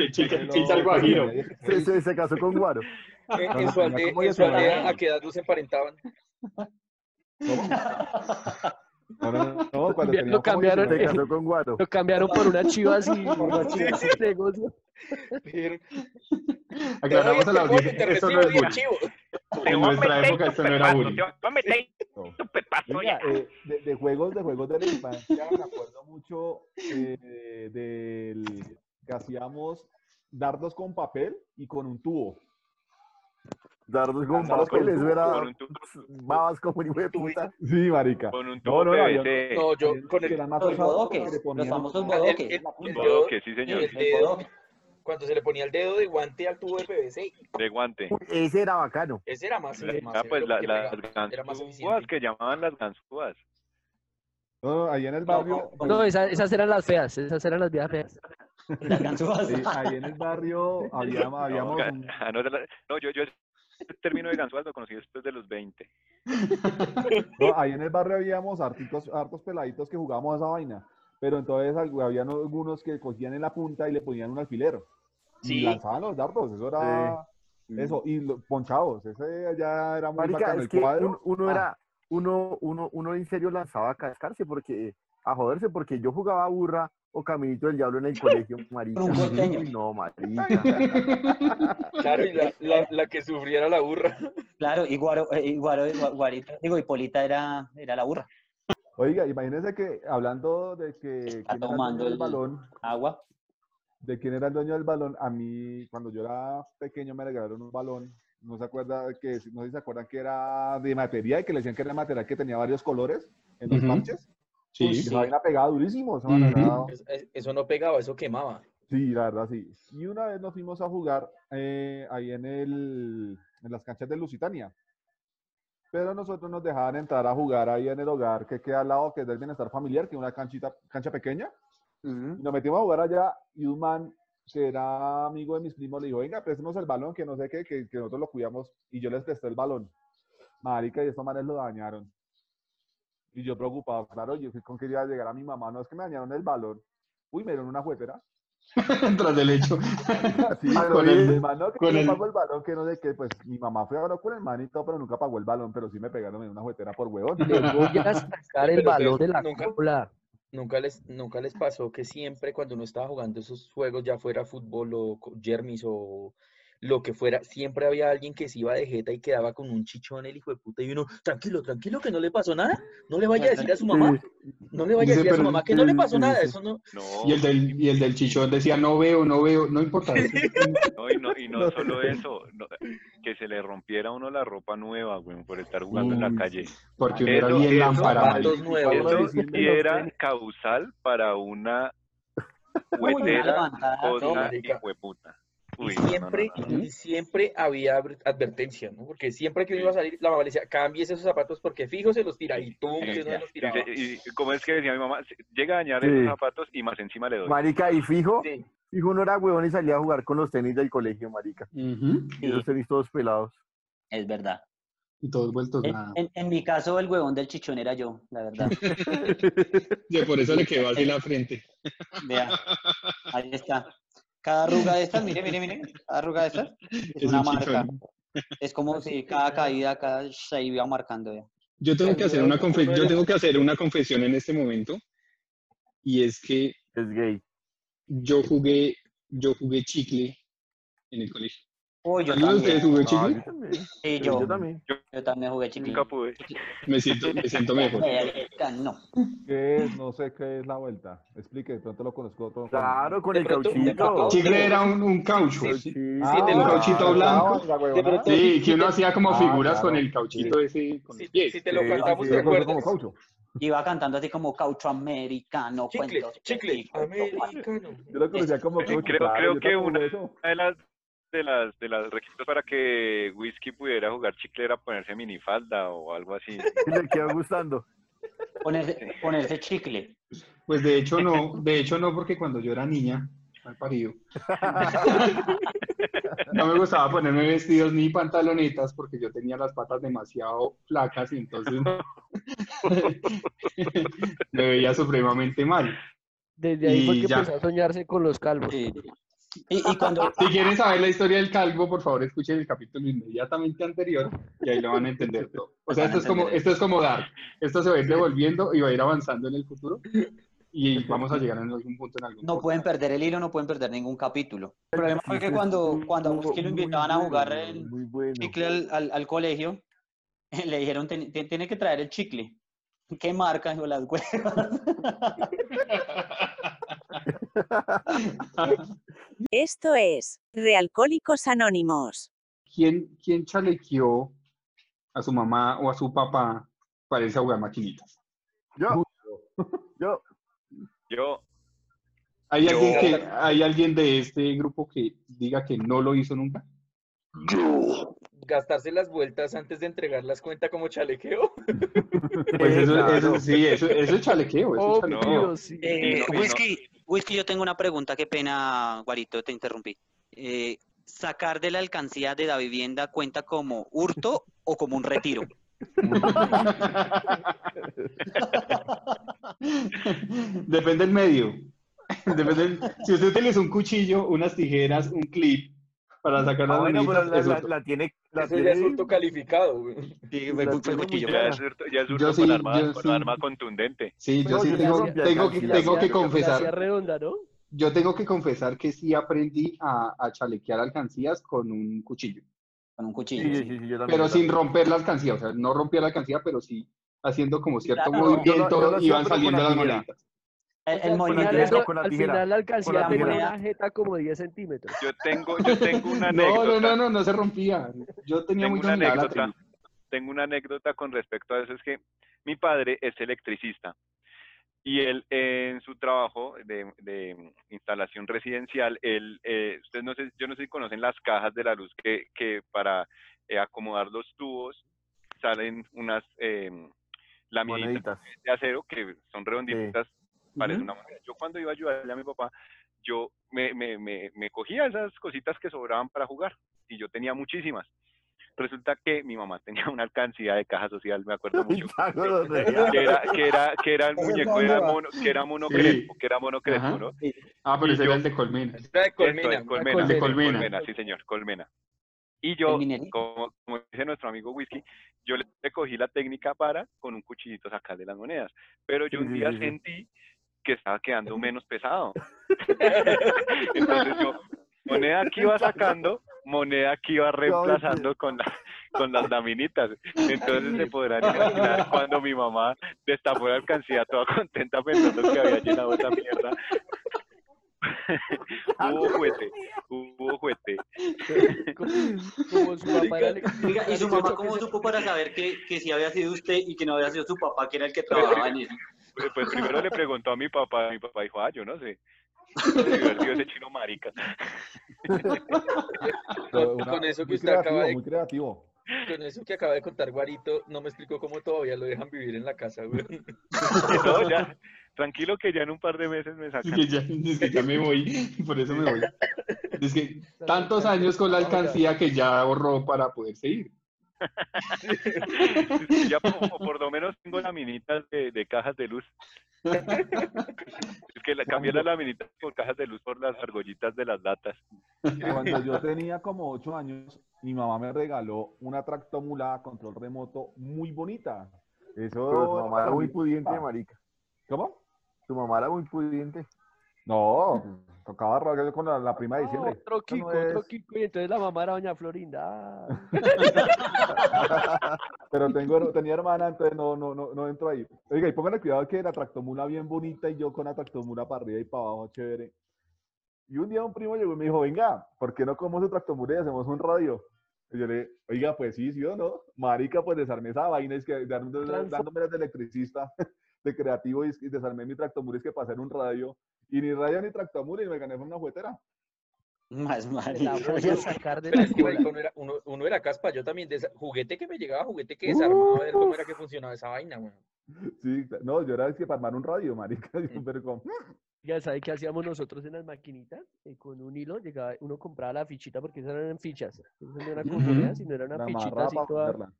Chicha, el guajiro. se, se- se casó con Guaro. En, No, en no, su tenía aldea, como en su 19 aldea. ¿a qué edad los emparentaban? ¿Cómo? No, no, no, no, cuando lo cambiaron. Se 19. casó con Guaro. Lo cambiaron por una chivas y negocio. Dijeron, Aclaramos "Te a la doy este audiencia, pollo y te esto no recibo es diez bullying. chivos". En nuestra época esto no era bullying. Eh, de, de juegos, de juegos de la infancia, me acuerdo mucho eh, del que hacíamos dardos con papel y con un tubo. Dardos con Dardos con era Con un, babas como un hijo de puta. Sí, marica. con un No, tubo no, no, yo-. No, yo con el, más Los bodoques, los famosos bodoques. el- el- bodoque, dedo- sí, señor. el dedo, cuando se le ponía el dedo de guante al tubo de PVC, De guante. Ese era bacano. ese era más, más Ah, pues severo la- que las pegaba, era más ganzúas que llamaban las ganzúas. No, ahí en el barrio, No, esa- esas eran las feas, esas eran las viejas feas. Las ganzúas. sí, ahí en el barrio había, No, habíamos ga- un- ah, no, la- no, yo, yo el término de ganzúas lo conocí después de los 20. No, ahí en el barrio habíamos harticos, hartos peladitos que jugábamos esa vaina. Pero entonces habían algunos que cogían en la punta y le ponían un alfiler. Sí. Y lanzaban los dardos, eso era eso. Y los ponchados, ese ya era muy Marica, bacano. es El que cuadro, un- uno ah, era, uno, uno, uno en serio lanzaba a cascarse porque, a joderse, porque yo jugaba burra o caminito del diablo en el colegio, marica. No, marica. Claro, y la, la, la que sufriera la burra. Claro, y Guaro, eh, y Guaro, Gua- Guarita, digo, Hipólita era, era la burra. Oiga, imagínense que hablando de que Está quién era el tomando del el- balón, Agua. de quién era el dueño del balón, a mí cuando yo era pequeño me regalaron un balón, no se acuerda que, no sé si se acuerdan que era de material y que le decían que era material que tenía varios colores en los Ujú. parches. Sí. Y esa vaina pegaba durísimo, esa vaina Ujú. era- Es- es- Eso no pegaba, eso quemaba. Sí, la verdad, sí. Y una vez nos fuimos a jugar eh, ahí en, el, en las canchas de Lusitania. Pero nosotros nos dejaban entrar a jugar ahí en el hogar que queda al lado, que es del bienestar familiar, que es una canchita, cancha pequeña. Y nos metimos a jugar allá y un man que era amigo de mis primos le dijo, venga, préstenos el balón, que no sé qué, que, que nosotros lo cuidamos. Y yo les presté el balón. Marica, y estos manes lo dañaron. Y yo preocupado, claro, yo fui con que iba a llegar a mi mamá, no es que me dañaron el balón. Uy, me dieron una juetera. Tras del hecho. Sí, Ah, con el, el- man, no, que con no el- pagó el balón, que no sé qué, pues mi mamá fue a hablar con el man y todo, pero nunca pagó el balón, pero sí me pegaron en una juetera por huevón. Le voy a sacar el balón de la nunca- cola. Nunca les, nunca les pasó que siempre cuando uno estaba jugando esos juegos, ya fuera fútbol o Jermis o lo que fuera, siempre había alguien que se iba de jeta y quedaba con un chichón el hijo de puta y uno, tranquilo, tranquilo, que no le pasó nada, no le vaya a decir a su mamá, no le vaya a decir a su mamá que no le pasó nada, eso no, Y el del, y el del chichón decía, no veo, no veo, no importa. No, y no, y no solo eso, no, que se le rompiera a uno la ropa nueva, güey, por estar jugando en la calle. porque uno era Eso- bien eso- lámpara. Eso los era causal para una huetera, levantada, No, cosa Y no, no, siempre, no, no. y siempre había adver- advertencia, ¿no? Porque siempre que uno iba a salir, la mamá le decía, cambies esos zapatos porque fijo se los tira y tú Sí, no se los tiraba. Y, y- y como es que decía mi mamá, "Si llega a dañar Sí. esos zapatos y más encima le doy. Marica, y fijo, Sí. fijo no era huevón y salía a jugar con los tenis del colegio, marica. Ujú. Y esos tenis todos pelados. Es verdad. Y todos vueltos En, nada. en- en mi caso, el huevón del chichón era yo, la verdad. Y por eso le quedó así la frente. Vea, ahí está. Cada arruga de estas, mire, mire, mire, cada arruga de estas es, Es una un marca. Es como si cada caída, cada se iba marcando. vea. Yo tengo que hacer una confe- yo tengo que hacer una confesión en este momento. Y es que Es gay. yo jugué, yo jugué chicle en el colegio. Uy, yo ¿Alguno de ustedes también. jugó No, chicle? yo también. Sí, Yo, yo, también. yo también jugué chicle. Nunca pude. Me siento, me siento mejor. No. ¿Qué es? No sé qué es la vuelta. Explique, de pronto lo conozco todo. Claro, con De el cauchito. Chicle era un, un caucho. Sí, un cauchito blanco. Sí, que uno hacía como figuras con el cauchito ese, con Si, los pies. si te lo cantamos, ¿te acuerdas? caucho. Iba cantando así como caucho americano, Chicle, cuentos. chicle, americano. Yo lo conocía como caucho. creo- creo que. Una de las de las de las requisitos para que Whisky pudiera jugar chicle era ponerse minifalda o algo así. Y le quedó gustando. Ponerse, ponerse chicle. Pues de hecho no, de hecho no, porque cuando yo era niña, mal parido, no me gustaba ponerme vestidos ni pantalonetas porque yo tenía las patas demasiado flacas y entonces me veía supremamente mal. Desde ahí fue Y que ya. empezó a soñarse con los calvos. Sí. Y, y cuando, Si quieren saber la historia del calvo, por favor escuchen el capítulo inmediatamente anterior y ahí lo van a entender todo. O sea, a esto es como, esto es como dar. Esto se va a ir devolviendo y va a ir avanzando en el futuro y vamos a llegar en algún punto en algún no punto. pueden perder el hilo, no pueden perder ningún capítulo. El problema fue que cuando, cuando a Whisky lo invitaban a jugar el bueno. chicle al, al- al colegio, le dijeron, "Ten- ten- tiene que traer el chicle. ¿Qué marca? Dijo, las huevas. Esto es Realcohólicos Anónimos. ¿Quién, quién chalequeó a su mamá o a su papá para irse a jugar maquinitas? Yo. Yo. Yo ¿Hay Yo- alguien, que, ¿Hay alguien de este grupo que diga que no lo hizo nunca? Gastarse las vueltas antes de entregarlas cuenta como chalequeo. Pues eso, claro. eso sí, eso, eso es chalequeo, eso es chalequeo. Eh, Y no- y no- whisky, Whisky, yo tengo una pregunta, qué pena, Guarito, te interrumpí. Eh, ¿Sacar de la alcancía de la vivienda cuenta como hurto o como un retiro? Depende del medio. Depende del- si usted utiliza un cuchillo, unas tijeras, un clip para sacar las Ah, bueno, pero la, es la- la tiene. La ya tiene es hurto calificado. güey. Sí, fue- fue el cuchillo. ya es hurto, ya es hurto Yo con, sí, arma, yo con sí. arma contundente. Sí, yo sí tengo, hacía- tengo, que, tengo que confesar, redonda, ¿no? yo tengo que confesar que sí aprendí a, a chalequear alcancías con un cuchillo, Con un cuchillo. sí, sí. sí, sí, yo también. pero sin romper la alcancía, o sea, no rompía la alcancía, pero sí haciendo como cierto Claro. movimiento y van saliendo la las tijera. El, O sea, el al movimiento final, eso- con la al final la alcancía la tenía una jeta como 10 centímetros. Yo tengo, yo tengo una No, anécdota. no, no, no, no se rompía. Yo tenía tengo muy una la anécdota, tengo una anécdota con respecto a eso, es que mi padre es electricista y él eh, en su trabajo de, de instalación residencial, él, eh, ustedes no sé, yo no sé si conocen las cajas de la luz que, que para eh, acomodar los tubos salen unas eh, laminitas Moneditas. de acero que son redonditas, parecen una moneda. Yo cuando iba a ayudarle a mi papá, yo me, me, me, me cogía esas cositas que sobraban para jugar y yo tenía muchísimas. Resulta que mi mamá tenía una alcancía de caja social, me acuerdo mucho. Que era, que era, que era el muñeco, era mono, que era mono Sí. crespo, que era mono crespo, Ajá. ¿no? Ah, pero ese era el de Colmena. Era de Esto colmena. es, colmena, El de Colmena. colmena, sí señor, colmena. Y yo, como, como dice nuestro amigo Whisky, yo le, cogí la técnica para con un cuchillito sacar de las monedas. Pero yo Sí, un sí, día sí, sí. sentí que estaba quedando menos pesado. Entonces yo, moneda que iba sacando, moneda que iba reemplazando con, la, con las laminitas. Entonces se podrán imaginar cuando mi mamá destapó la alcancía toda contenta pensando que había llenado esa mierda. hubo juguete, hubo juguete. ¿y su mamá cómo supo para saber que, que sí había sido usted y que no había sido su papá, que era el que trabajaba en eso? Pues, pues primero le preguntó a mi papá, mi papá dijo, ah, yo no sé. Sido ese chino marica. Con, Una- con eso que usted acaba creativo, de muy creativo. con eso que acaba de contar Guarito, no me explicó cómo todavía lo dejan vivir en la casa, güey. No, ya, tranquilo que ya en un par de meses me Es sacan. que ya, es que ya me voy, por eso me voy. Es que tantos años con la alcancía que ya ahorró para poder seguir. Ya por, por lo menos tengo laminitas de, de cajas de luz. Es que la, cambié las laminitas por cajas de luz por las argollitas de las latas. Cuando yo tenía como ocho años, mi mamá me regaló una tractomula a control remoto muy bonita. Eso Pero tu mamá era muy pudiente, marica. ¿Cómo? Tu mamá era muy pudiente. No, tocaba rogar con la, la prima de diciembre. Otro Eso no Kiko, otro es- Kiko. Y entonces la mamá era doña Florinda. Pero tengo, tenía hermana, entonces no, no, no, no entro ahí. Oiga, y pónganle cuidado que la tractomula bien bonita y yo con la tractomula para arriba y para abajo, chévere. Y un día un primo llegó y me dijo, venga, ¿por qué no comemos su tractomula y hacemos un radio? Y yo le oiga, pues sí, sí o no. Marica, pues desarmé esa vaina, es que dándome, dándome las de electricista, de creativo, y, y desarmé mi tractomula, es que pasé en un radio. Y ni radio ni tractomula, y me gané con una juguetera. Más La marica. voy a sacar de la cola. uno era, uno, uno era caspa, yo también, desa- juguete que me llegaba, juguete que desarmaba, a ver cómo era que funcionaba esa vaina, güey. Sí, no, yo era es que para armar un radio, marica, yo, pero como, Ya sabe qué hacíamos nosotros en las maquinitas, Eh, con un hilo llegaba, uno compraba la fichita porque esas eran fichas, eso no era con Ujú. moneda, sino era una la fichita así toda,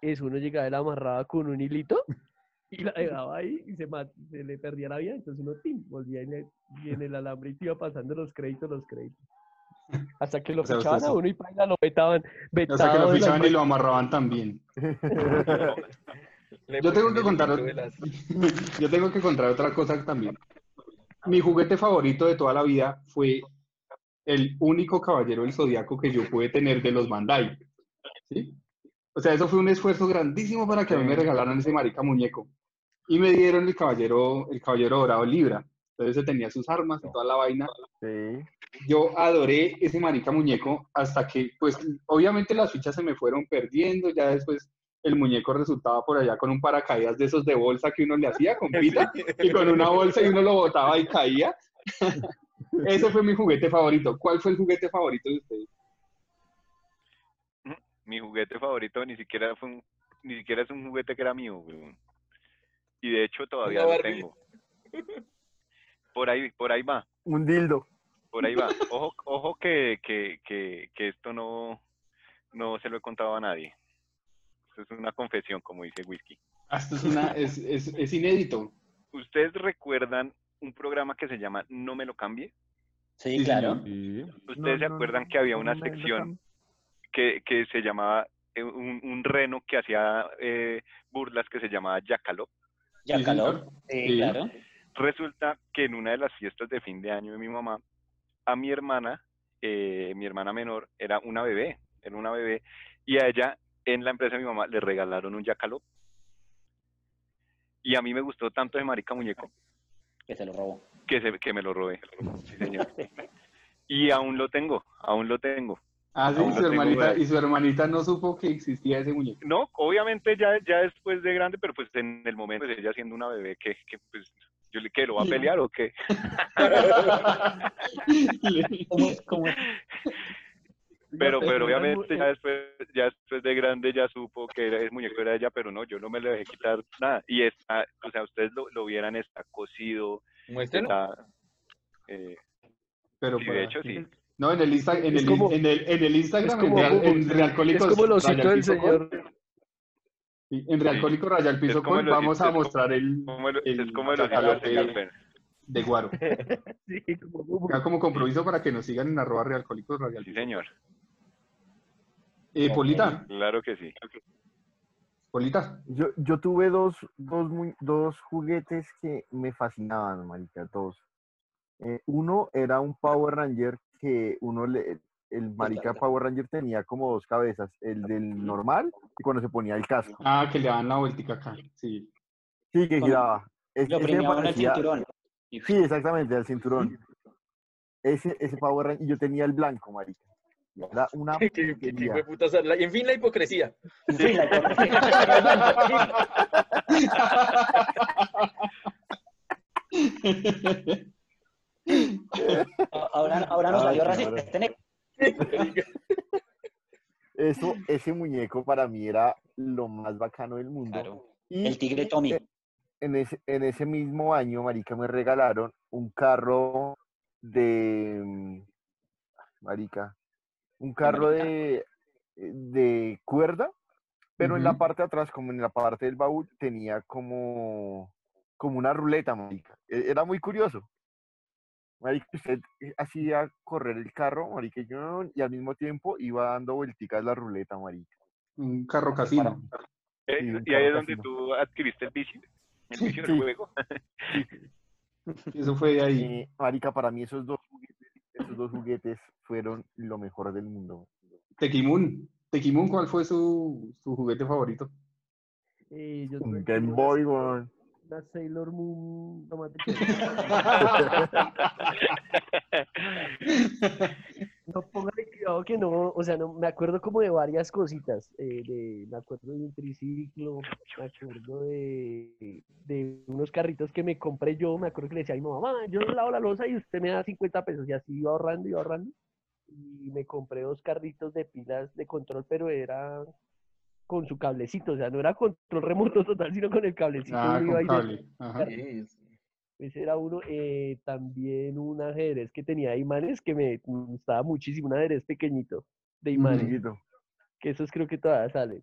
eso uno llegaba y la amarraba con un hilito y la dejaba ahí y se, le perdía la vida, entonces uno tim, volvía y, le, y en el alambre y iba pasando los créditos, los créditos. Hasta que lo O sea, usted fichaban a uno y paila lo vetaban, O sea que lo fichaban y lo amarraban también. Yo tengo que contar, yo tengo que contar otra cosa también. Mi juguete favorito de toda la vida fue el único caballero del zodiaco que yo pude tener de los Bandai. ¿sí? O sea, eso fue un esfuerzo grandísimo para que a mí me regalaran ese marica muñeco. Y me dieron el caballero, el caballero dorado Libra. Entonces se tenía sus armas y toda la vaina. Sí. Yo adoré ese marica muñeco hasta que, pues, obviamente las fichas se me fueron perdiendo. Ya después el muñeco resultaba por allá con un paracaídas de esos de bolsa que uno le hacía con pita y con una bolsa y uno lo botaba y caía. Ese fue mi juguete favorito. ¿Cuál fue el juguete favorito de ustedes? Mi juguete favorito ni siquiera fue un, ni siquiera es un juguete que era mío, weón. Y de hecho todavía lo Barbie. tengo. Por ahí, por ahí va, Un dildo. por ahí va. Ojo, ojo que, que, que, que esto no, no se lo he contado a nadie. Esto es una confesión, como dice Whisky. Ah, Esto es, una, es, es, es inédito. ¿Ustedes recuerdan un programa que se llama No me lo cambie? Sí, Sí, claro. Sí. ¿Ustedes se acuerdan que había una sección que, que se llamaba eh, un, un reno que hacía eh, burlas que se llamaba Yacaló? Ya Sí, calor. señor. Sí, Sí. claro. Resulta que en una de las fiestas de fin de año de mi mamá, a mi hermana, eh, mi hermana menor, era una bebé, era una bebé, y a ella, en la empresa de mi mamá, le regalaron un Yacaló. Y a mí me gustó tanto ese marica muñeco Que se lo robó. que, se, que me lo robé. Sí, señor. Y aún lo tengo, aún lo tengo. Ah, sí, su hermanita, y su hermanita no supo que existía ese muñeco. No, obviamente ya, ya después de grande, pero pues en el momento, pues ella siendo una bebé, que, que pues, yo le, ¿qué, lo va a pelear o qué? ¿Cómo, cómo? Pero, pero pero obviamente ya después, ya después de grande ya supo que era, el muñeco era ella, pero no, yo no me le dejé quitar nada. Y está, o sea, ustedes lo, lo vieran, está cosido, Muéstralo. está, eh, Pero sí, para- de hecho sí. No, en el, Insta- en el, como- en el, en el Instagram, es como- en, Real, en Es como el al del Piso señor. Con, en Realcohólico Raya al Piso Con el vamos a mostrar el, el- el es como el de, de Guaro. Sí, como Bubu. Ya como compromiso para que nos sigan en arroba Realcohólicos Raya al Sí, señor. Eh, Polita, Claro que sí. Polita. Yo, yo tuve dos, dos, muy- dos juguetes que me fascinaban, marica, dos. Eh, uno era un Power Ranger que uno le, el marica Power Ranger tenía como dos cabezas, el del normal y cuando se ponía el casco. Ah, que le dan la vueltica acá. Sí. Sí, que giraba. Es- Lo premiaban en el parecía- cinturón. Sí, exactamente, el cinturón. Ese, ese Power Ranger, y yo tenía el blanco, marica. Y Era una ¿Qué, qué putas- la- En fin, la hipocresía. Sí, la ahora, ahora nos salió racista. este negro. Eso, ese muñeco para mí era lo más bacano del mundo. Claro. Y El tigre Tommy. eh, en ese, en ese mismo año, marica, me regalaron un carro de... mm, Marica, un carro de, de cuerda, pero en la parte de atrás, como en la parte del baúl, tenía como, como una ruleta, marica. E- Era muy curioso. Marica, usted eh, hacía correr el carro, marica, y al mismo tiempo iba dando vuelticas la ruleta, marica. Un carro casino. Eh, Sí, un y ahí es donde tú adquiriste el vicio. El del Sí. juego. Eso fue ahí. Eh, marica, para mí esos dos juguetes, esos dos juguetes fueron lo mejor del mundo. Tequimun. Tequimun, ¿cuál fue su, su juguete favorito? Eh, yo Un tuve Game Boy, weón. Una Sailor Moon. no, No póngale cuidado que no, o sea, no, me acuerdo como de varias cositas. eh, me acuerdo de un triciclo, me acuerdo de, unos carritos que me compré yo. Me acuerdo que le decía a mi mamá, "Mamá, yo lavo la losa y usted me da 50 pesos. Y así iba ahorrando, iba ahorrando. Y me compré dos carritos de pilas de control, pero era con su cablecito, o sea, no era control remoto total, sino con el cablecito. Ah, con ahí cable. Ajá. Sí, es- Ese era uno. eh, también un ajedrez que tenía imanes que me gustaba muchísimo, un ajedrez pequeñito de imanes, Chiquito. que esos creo que todavía salen.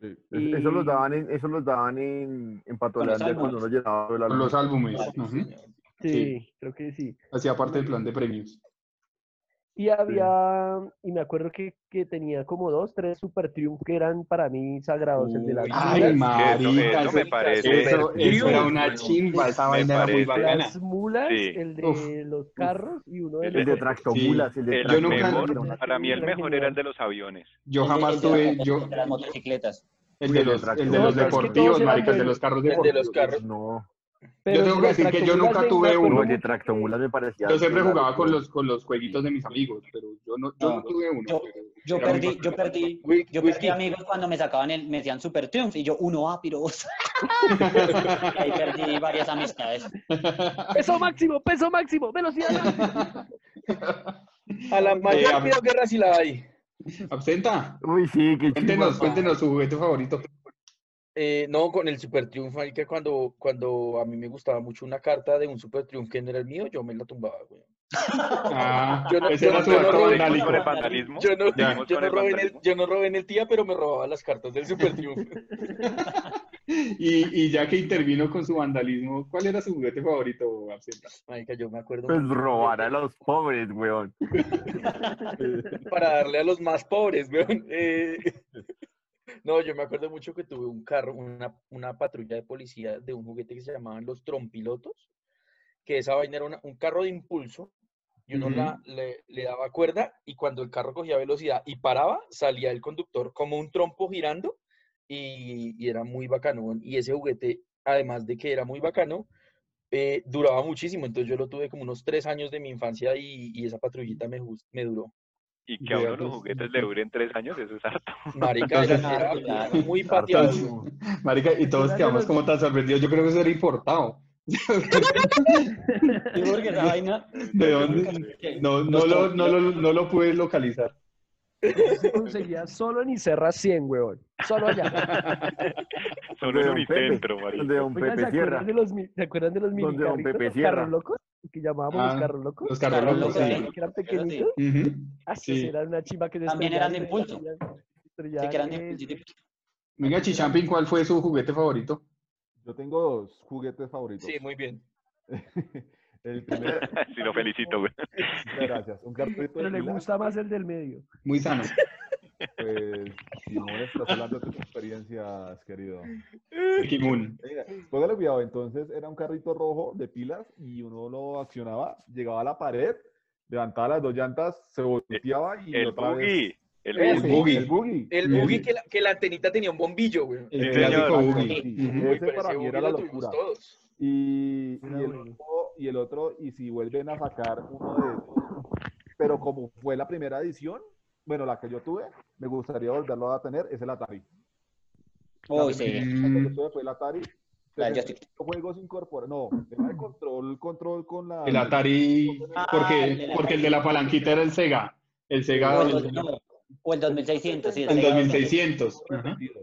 Es- Eso los Y- daban en, eso los daban en, en Patolandia cuando uno llenaba el Con los álbum. álbumes. sí. Sí, Sí. creo que sí. Hacía parte del plan de premios. Y había, y me acuerdo que, que tenía como dos, tres Super Triumph que eran para mí sagrados, el de Uy, Ay, marica, eso me eso, parece eso, eso era una chimba, esa Me vaina era muy bacana. las mulas, Sí. el de Uf, los carros y uno de El los El de Sí. tractomulas, el de El Yo nunca- tractomulas. para mí el mejor era el de los aviones. Yo jamás tuve, yo, de las motocicletas. el de los, el de tractomulas. los No, deportivos, marica, el de los carros El de los deportivos. carros. No, Pero Yo tengo que decir que yo nunca tuve uno. que- tractomulas me parecía. Yo siempre jugaba con los, con los jueguitos de mis amigos, pero yo no, yo no No, tuve uno. yo- perdí, yo perdí, yo perdí amigos cuando me sacaban el, me decían Super Triumph y yo uno a piros. Ahí perdí varias amistades. Peso máximo, peso máximo, velocidad máxima. A la mayor a ver. creo guerra sí la hay. Absenta, Uy, sí, qué cuéntenos, chimba. cuéntenos su juguete favorito. Eh, no, con el Super Triumph, que cuando, cuando a mí me gustaba mucho una carta de un Super Triumph que no era el mío, yo me la tumbaba, güey. Ah, Yo no- ese yo era no- su yo no acto robé- vandalismo. Yo no, yo no en el, vandalismo. yo no robé en el tía, pero me robaba las cartas del Super Triumph. Y, y ya que intervino con su vandalismo, ¿cuál era su juguete favorito, Absenta? Marica, yo me acuerdo Pues robar a los pobres, weón. para darle a los más pobres, weón. Eh, no, yo me acuerdo mucho que tuve un carro, una, una patrulla de policía de un juguete que se llamaban los trompilotos, que esa vaina era una- un carro de impulso y uno la- le, le daba cuerda y cuando el carro cogía velocidad y paraba, salía el conductor como un trompo girando y, y era muy bacano. Y ese juguete, además de que era muy bacano, eh, duraba muchísimo. Entonces yo lo tuve como unos tres años de mi infancia y, y esa patrullita me, me duró. Y que a uno los pues, juguetes le duren tres años, eso es harto. Marica, Entonces- era muy pateado. Marica, y todos quedamos como tan sorprendidos. Yo creo que eso era importado. Porque vaina. ¿De dónde? No, no, lo, no, lo, no lo pude localizar. Se conseguía solo en Icerra 100, weón. Solo allá. Solo en Unicentro, marica. Donde Don ¿se Pepe de los, mi- ¿se acuerdan de los mini Donde don Pepe los Sierra. carros locos? Que llamábamos Ah, los carros locos. Los carros locos, locos, sí. Que eran sí. pequeñitos. Ujú. Ah, esos Sí. eran una chimba que se También eran de impulso. se Sí, que eran de impulso. Venga, Chichampín, ¿cuál fue su juguete favorito? Yo tengo dos juguetes favoritos. Sí, muy bien. El primero, Sí, lo felicito, güey. muchas gracias. Un carrito de Pero le gusta más el del medio. Muy sano. Pues, Simón, estás hablando de tus experiencias, querido. Kimun. Póngale cuidado, entonces era un carrito rojo de pilas y uno lo accionaba, llegaba a la pared, levantaba las dos llantas, se volteaba y El otra vez... buggy. El Ese, buggy. buggy. El buggy. El buggy que la, que la antenita tenía un bombillo, güey. El Sí, clásico buggy. Sí, Ujú. Uy, ese para ese mí buggy era la locura. todos. Y, y el otro, y el otro, y si vuelven a sacar uno de esos, pero como fue la primera edición, bueno, la que yo tuve, me gustaría volverlo a tener, es el Atari. La Uy, primera sí. que yo tuve fue el Atari. La del 65 juegos incorporados. No, era el control, control con la. El Atari, Ah, el porque, porque el de la palanquita era el Sega. El Sega O el, el, o el 2600, sí. el era- 2600. Ajá. repetido.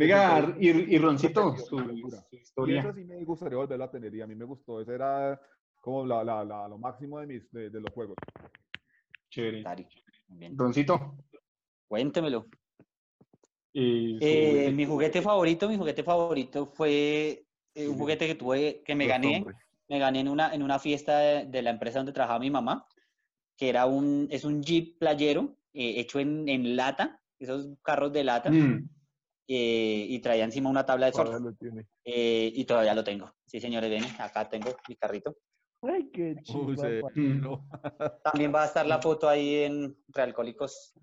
Venga, y, y Roncito, su, su Y historia. eso sí me gustaría volverlo a tener y a mí me gustó. Ese era como la, la, la- lo máximo de, mis, de, de los juegos. Chévere. Atari. Muy bien. Roncito. Cuéntemelo. Eh, mi juguete favorito, mi juguete favorito fue eh, un juguete que tuve, que me Los gané, hombres. me gané en una, en una fiesta de, de la empresa donde trabajaba mi mamá, que era un, es un Jeep playero eh, hecho en, en lata, esos carros de lata, Mm, eh, y traía encima una tabla de surf, eh, y todavía lo tengo. Sí, señores, ven, acá tengo mi carrito. Ay, qué mm. no. También va a estar la foto ahí en Realcólicos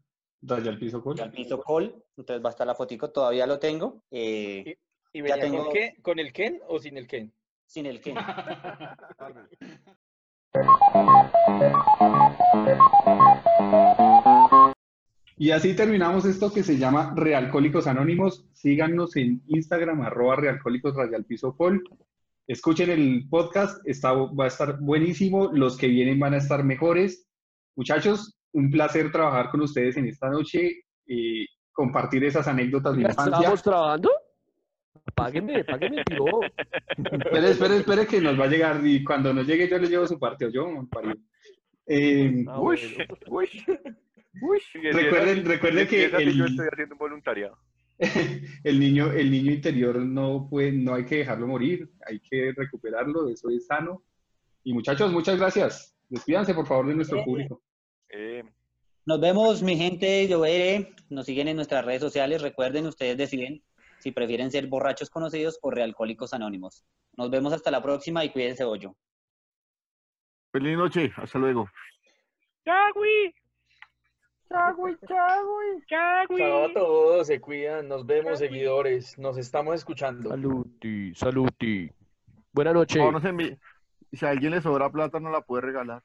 Raya al piso, Col. al piso Col, entonces va a estar la fotico, todavía lo tengo. eh, ¿Y Ya venía tengo- con, qué? ¿Con el Ken o sin el Ken? sin el que. Y así terminamos esto que se llama Realcólicos Anónimos. Síganos en Instagram, arroba Realcólicos Raya al Piso Col. Escuchen el podcast, está, va a estar buenísimo. Los que vienen van a estar mejores. Muchachos, un placer trabajar con ustedes en esta noche, eh, compartir esas anécdotas de infancia. ¿Estábamos trabajando? Páguenme, páguenme, tiro. Espere, espere, espere que nos va a llegar y cuando nos llegue yo le llevo su parte o yo, parió. Eh, Ah, Uy, bueno. uy, uy. Recuerden- recuerden que así, yo el- estoy haciendo un voluntariado. el niño, el niño interior no puede, no hay que dejarlo morir, hay que recuperarlo, eso es sano. Y muchachos, muchas gracias. Despídanse por favor de nuestro público. Eh, Nos vemos, mi gente, yo veré. Nos siguen en nuestras redes sociales. Recuerden, ustedes deciden si prefieren ser borrachos conocidos o realcohólicos anónimos. Nos vemos hasta la próxima y cuídense hoyo. Feliz noche, hasta luego. ¡Chagui! ¡Chagui, chagui! ¡Chagui! Chao a todos, se cuidan, nos vemos, seguidores, nos estamos escuchando. Saluti, saluti. Buenas noches. No, no se envíe. Si a alguien le sobra plata, no la puede regalar.